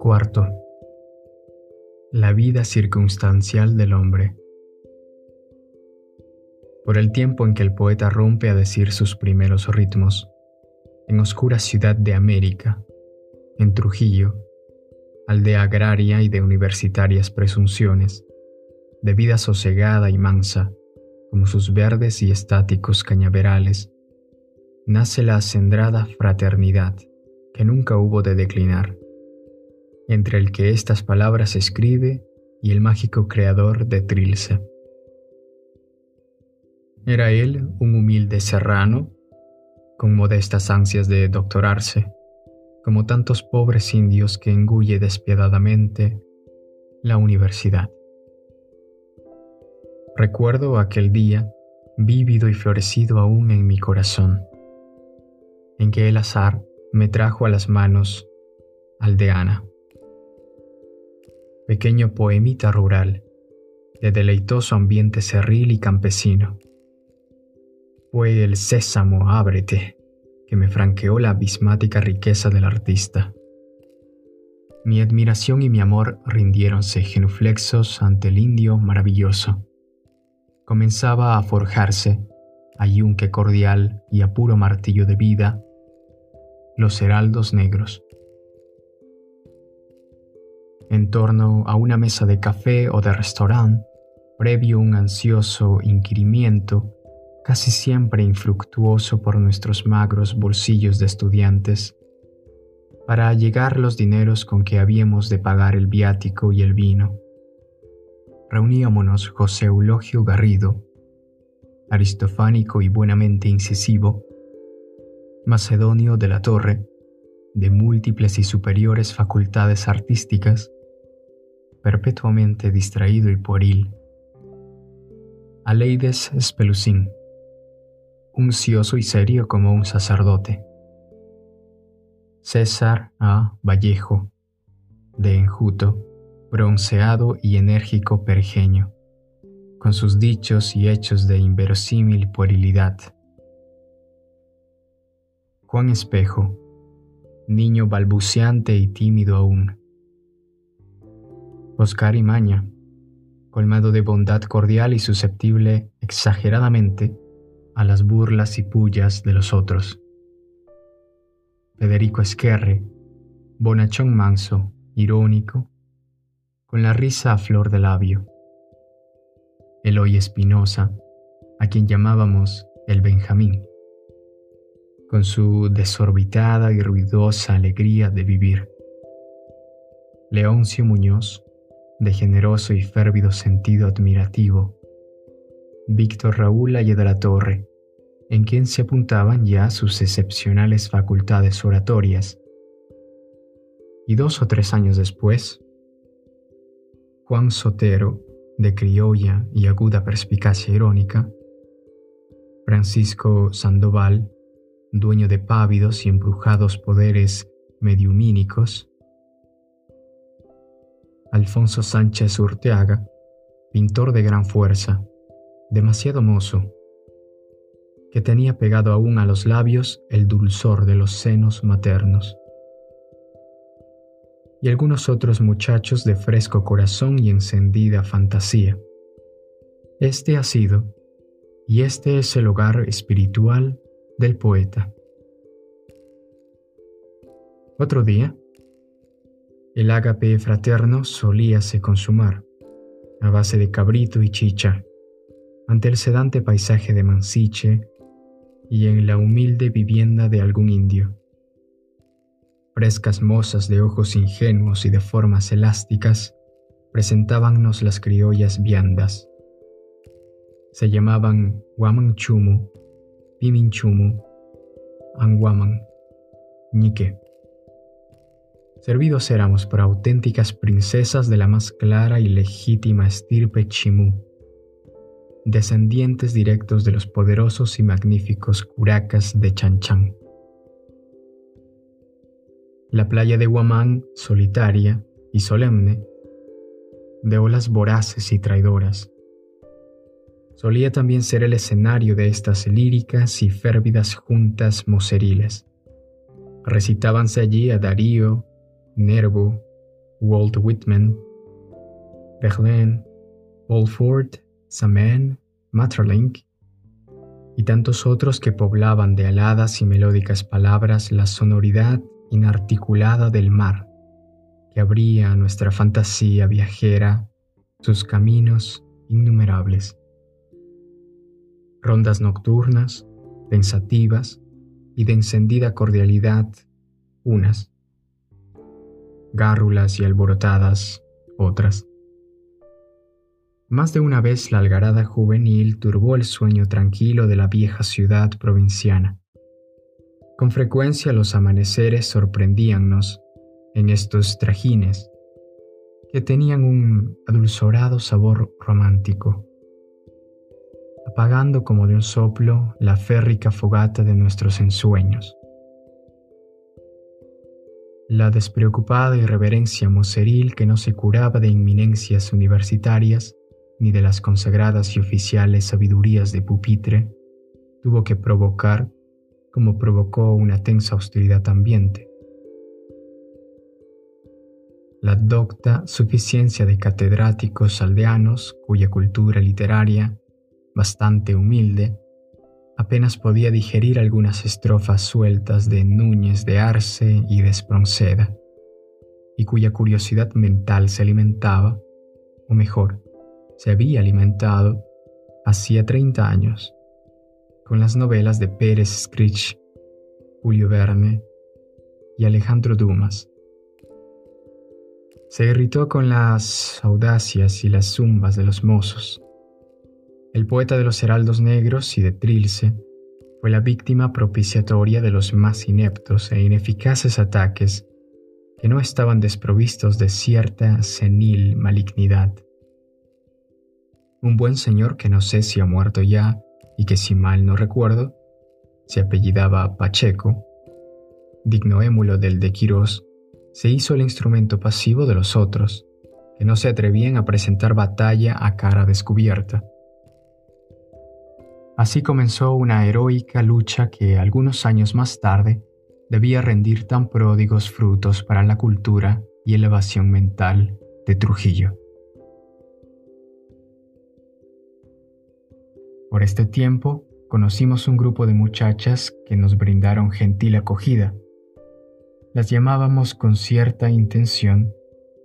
Cuarto. La vida circunstancial del hombre. Por el tiempo en que el poeta rompe a decir sus primeros ritmos, en oscura ciudad de América, en Trujillo, aldea agraria y de universitarias presunciones, de vida sosegada y mansa, como sus verdes y estáticos cañaverales, nace la acendrada fraternidad que nunca hubo de declinar entre el que estas palabras escribe y el mágico creador de Trilce. Era él un humilde serrano, con modestas ansias de doctorarse, como tantos pobres indios que engulle despiadadamente la universidad. Recuerdo aquel día, vívido y florecido aún en mi corazón, en que el azar me trajo a las manos aldeana pequeño poemita rural, de deleitoso ambiente cerril y campesino. Fue el sésamo ábrete que me franqueó la abismática riqueza del artista. Mi admiración y mi amor rindiéronse genuflexos ante el indio maravilloso. Comenzaba a forjarse, a yunque cordial y a puro martillo de vida, los heraldos negros en torno a una mesa de café o de restaurante, previo un ansioso inquirimiento, casi siempre infructuoso por nuestros magros bolsillos de estudiantes, para llegar los dineros con que habíamos de pagar el viático y el vino. Reuníamonos José Eulogio Garrido, aristofánico y buenamente incisivo, Macedonio de la Torre, de múltiples y superiores facultades artísticas, perpetuamente distraído y pueril. Aleides Spelucín, uncioso y serio como un sacerdote. César A. Vallejo, de enjuto, bronceado y enérgico pergeño, con sus dichos y hechos de inverosímil puerilidad. Juan Espejo, niño balbuceante y tímido aún, Oscar Imaña, colmado de bondad cordial y susceptible exageradamente a las burlas y pullas de los otros. Federico Esquerre, bonachón manso, irónico, con la risa a flor de labio. Eloy Espinosa, a quien llamábamos el Benjamín, con su desorbitada y ruidosa alegría de vivir. Leoncio Muñoz, de generoso y férvido sentido admirativo. Víctor Raúl Aye de la Torre, en quien se apuntaban ya sus excepcionales facultades oratorias. Y dos o tres años después, Juan Sotero, de criolla y aguda perspicacia irónica, Francisco Sandoval, dueño de pávidos y embrujados poderes mediumínicos, Alfonso Sánchez Urteaga, pintor de gran fuerza, demasiado mozo, que tenía pegado aún a los labios el dulzor de los senos maternos. Y algunos otros muchachos de fresco corazón y encendida fantasía. Este ha sido, y este es el hogar espiritual del poeta. Otro día, el ágape fraterno solíase consumar, a base de cabrito y chicha, ante el sedante paisaje de Mansiche y en la humilde vivienda de algún indio. Frescas mozas de ojos ingenuos y de formas elásticas presentábannos las criollas viandas. Se llamaban Chumu, Piminchumu, Anguaman, Ñique. Servidos éramos por auténticas princesas de la más clara y legítima estirpe Chimú, descendientes directos de los poderosos y magníficos curacas de Chanchán. La playa de Guamán, solitaria y solemne, de olas voraces y traidoras, solía también ser el escenario de estas líricas y férvidas juntas moceriles. Recitábanse allí a Darío, Nervo, Walt Whitman, Verlaine, Walford, Samen, Maeterlinck y tantos otros que poblaban de aladas y melódicas palabras la sonoridad inarticulada del mar, que abría a nuestra fantasía viajera sus caminos innumerables. Rondas nocturnas, pensativas y de encendida cordialidad, unas. Gárrulas y alborotadas, otras. Más de una vez la algarada juvenil turbó el sueño tranquilo de la vieja ciudad provinciana. Con frecuencia los amaneceres sorprendíannos en estos trajines que tenían un adulzorado sabor romántico, apagando como de un soplo la férrica fogata de nuestros ensueños. La despreocupada irreverencia moceril que no se curaba de inminencias universitarias ni de las consagradas y oficiales sabidurías de pupitre, tuvo que provocar como provocó una tensa austeridad ambiente. La docta suficiencia de catedráticos aldeanos cuya cultura literaria, bastante humilde, apenas podía digerir algunas estrofas sueltas de Núñez de Arce y de Espronceda, y cuya curiosidad mental se alimentaba, o mejor, se había alimentado hacía 30 años con las novelas de Pérez Scritch, Julio Verne y Alejandro Dumas. Se irritó con las audacias y las zumbas de los mozos. El poeta de los heraldos negros y de Trilce fue la víctima propiciatoria de los más ineptos e ineficaces ataques que no estaban desprovistos de cierta senil malignidad un buen señor que no sé si ha muerto ya y que si mal no recuerdo, se apellidaba Pacheco, digno émulo del de Quirós, se hizo el instrumento pasivo de los otros, que no se atrevían a presentar batalla a cara descubierta. Así comenzó una heroica lucha que algunos años más tarde debía rendir tan pródigos frutos para la cultura y elevación mental de Trujillo. Por este tiempo, conocimos un grupo de muchachas que nos brindaron gentil acogida. Las llamábamos con cierta intención,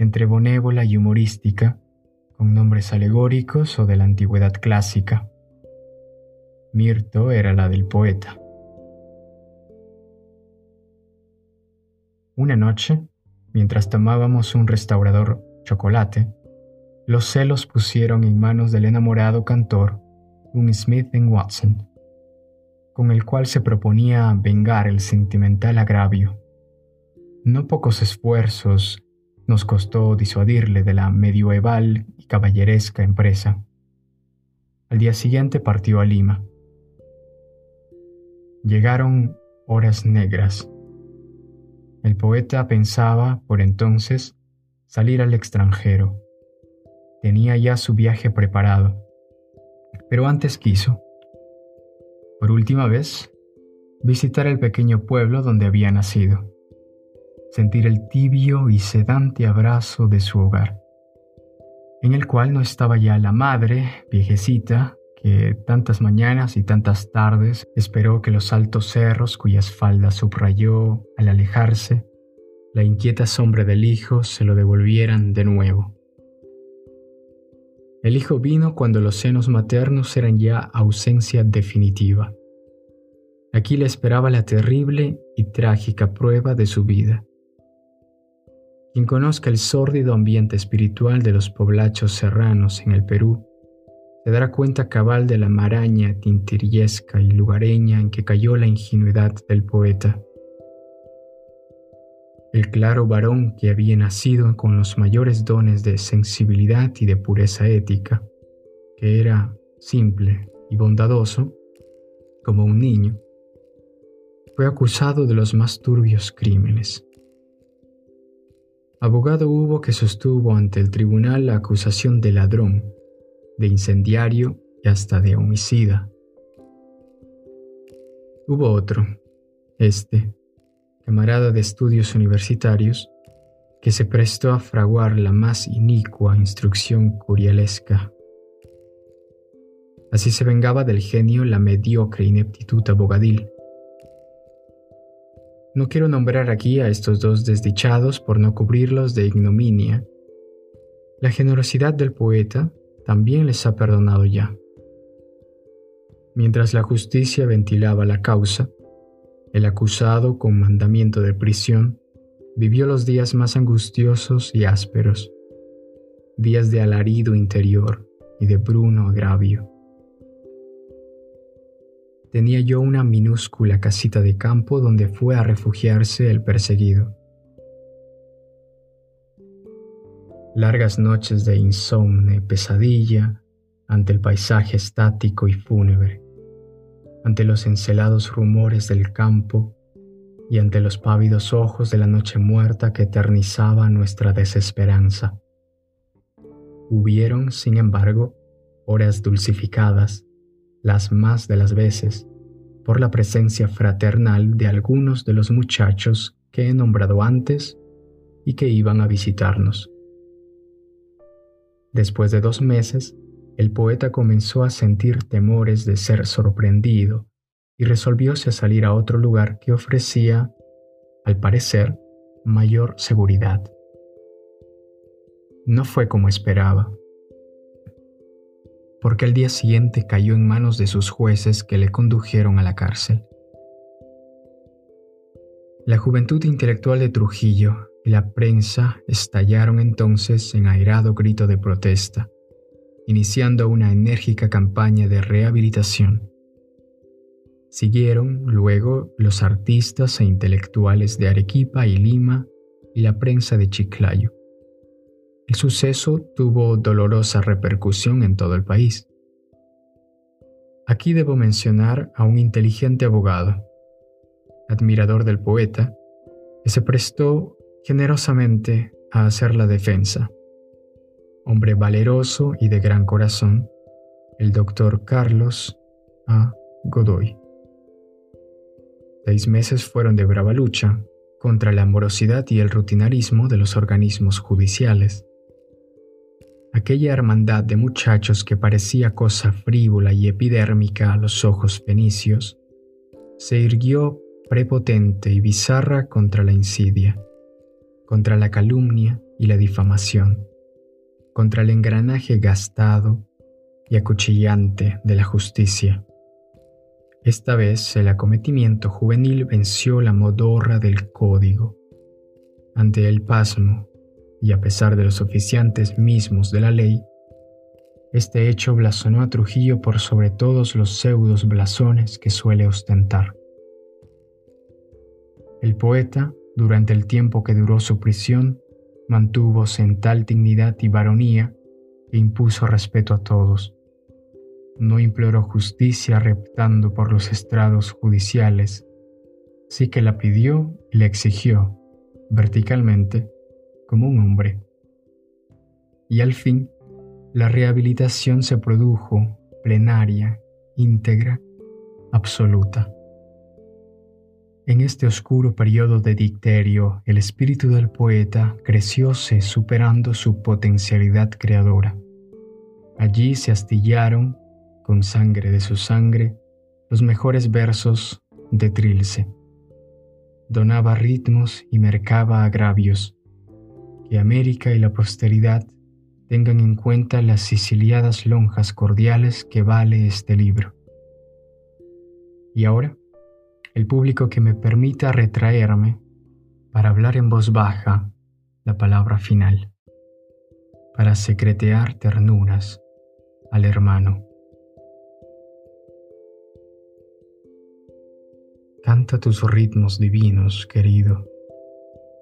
entre bonévola y humorística, con nombres alegóricos o de la antigüedad clásica. Mirto era la del poeta. Una noche, mientras tomábamos un restaurador chocolate, los celos pusieron en manos del enamorado cantor un Smith Watson, con el cual se proponía vengar el sentimental agravio. No pocos esfuerzos nos costó disuadirle de la medieval y caballeresca empresa. Al día siguiente partió a Lima. Llegaron horas negras. El poeta pensaba, por entonces, salir al extranjero. Tenía ya su viaje preparado pero antes quiso, por última vez, visitar el pequeño pueblo donde había nacido, sentir el tibio y sedante abrazo de su hogar, en el cual no estaba ya la madre, viejecita, que tantas mañanas y tantas tardes esperó que los altos cerros cuyas faldas subrayó al alejarse, la inquieta sombra del hijo se lo devolvieran de nuevo. El hijo vino cuando los senos maternos eran ya ausencia definitiva. Aquí le esperaba la terrible y trágica prueba de su vida. Quien conozca el sórdido ambiente espiritual de los poblachos serranos en el Perú, se dará cuenta cabal de la maraña tintirillesca y lugareña en que cayó la ingenuidad del poeta. El claro varón que había nacido con los mayores dones de sensibilidad y de pureza ética, que era simple y bondadoso, como un niño, fue acusado de los más turbios crímenes. Abogado hubo que sostuvo ante el tribunal la acusación de ladrón, de incendiario y hasta de homicida. Hubo otro, este, camarada de estudios universitarios, que se prestó a fraguar la más inicua instrucción curialesca. Así se vengaba del genio la mediocre ineptitud abogadil. No quiero nombrar aquí a estos dos desdichados por no cubrirlos de ignominia. La generosidad del poeta también les ha perdonado ya. Mientras la justicia ventilaba la causa, el acusado con mandamiento de prisión vivió los días más angustiosos y ásperos, días de alarido interior y de bruno agravio. Tenía yo una minúscula casita de campo donde fue a refugiarse el perseguido. Largas noches de insomne pesadilla ante el paisaje estático y fúnebre, ante los encelados rumores del campo y ante los pávidos ojos de la noche muerta que eternizaba nuestra desesperanza. Hubieron, sin embargo, horas dulcificadas, las más de las veces, por la presencia fraternal de algunos de los muchachos que he nombrado antes y que iban a visitarnos. Después de dos meses, el poeta comenzó a sentir temores de ser sorprendido y resolvióse a salir a otro lugar que ofrecía, al parecer, mayor seguridad. No fue como esperaba, porque el día siguiente cayó en manos de sus jueces que le condujeron a la cárcel. La juventud intelectual de Trujillo y la prensa estallaron entonces en airado grito de protesta, iniciando una enérgica campaña de rehabilitación. Siguieron luego los artistas e intelectuales de Arequipa y Lima y la prensa de Chiclayo. El suceso tuvo dolorosa repercusión en todo el país. Aquí debo mencionar a un inteligente abogado, admirador del poeta, que se prestó generosamente a hacer la defensa. Hombre valeroso y de gran corazón, el doctor Carlos A. Godoy. Seis meses fueron de brava lucha contra la morosidad y el rutinarismo de los organismos judiciales. Aquella hermandad de muchachos que parecía cosa frívola y epidérmica a los ojos fenicios, se irguió prepotente y bizarra contra la insidia, contra la calumnia y la difamación, contra el engranaje gastado y acuchillante de la justicia. Esta vez el acometimiento juvenil venció la modorra del código. Ante el pasmo, y a pesar de los oficiantes mismos de la ley, este hecho blasonó a Trujillo por sobre todos los pseudos blasones que suele ostentar. El poeta, durante el tiempo que duró su prisión, mantúvose en tal dignidad y varonía que impuso respeto a todos no imploró justicia reptando por los estrados judiciales, sí que la pidió y la exigió, verticalmente, como un hombre. Y al fin, la rehabilitación se produjo plenaria, íntegra, absoluta. En este oscuro periodo de dicterio, el espíritu del poeta crecióse superando su potencialidad creadora. Allí se astillaron con sangre de su sangre, los mejores versos de Trilce. Donaba ritmos y mercaba agravios. Que América y la posteridad tengan en cuenta las siciliadas lonjas cordiales que vale este libro. Y ahora, el público que me permita retraerme para hablar en voz baja la palabra final, para secretear ternuras al hermano. Canta tus ritmos divinos, querido.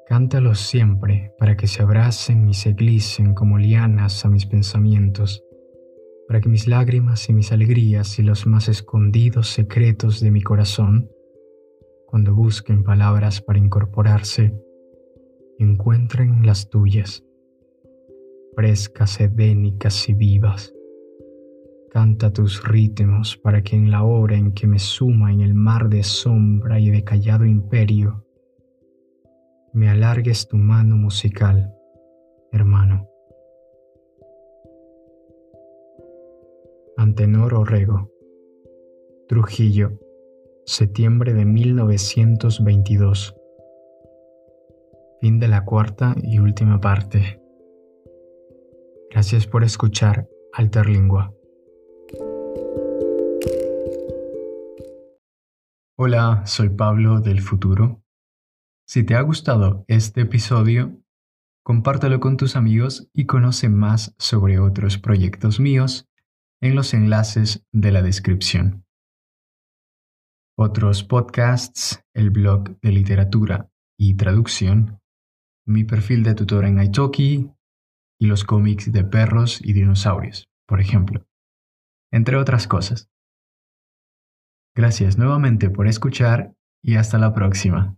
Cántalos siempre para que se abracen y se glicen como lianas a mis pensamientos, para que mis lágrimas y mis alegrías y los más escondidos secretos de mi corazón, cuando busquen palabras para incorporarse, encuentren las tuyas, frescas, edénicas y vivas Canta tus ritmos para que en la hora en que me suma en el mar de sombra y de callado imperio, me alargues tu mano musical, hermano. Antenor Orrego, Trujillo, septiembre de 1922. Fin de la cuarta y última parte. Gracias por escuchar Alterlingua. Hola, soy Pablo del futuro. Si te ha gustado este episodio, compártelo con tus amigos y conoce más sobre otros proyectos míos en los enlaces de la descripción. Otros podcasts, el blog de literatura y traducción, mi perfil de tutor en Italki y los cómics de perros y dinosaurios, por ejemplo, entre otras cosas. Gracias nuevamente por escuchar y hasta la próxima.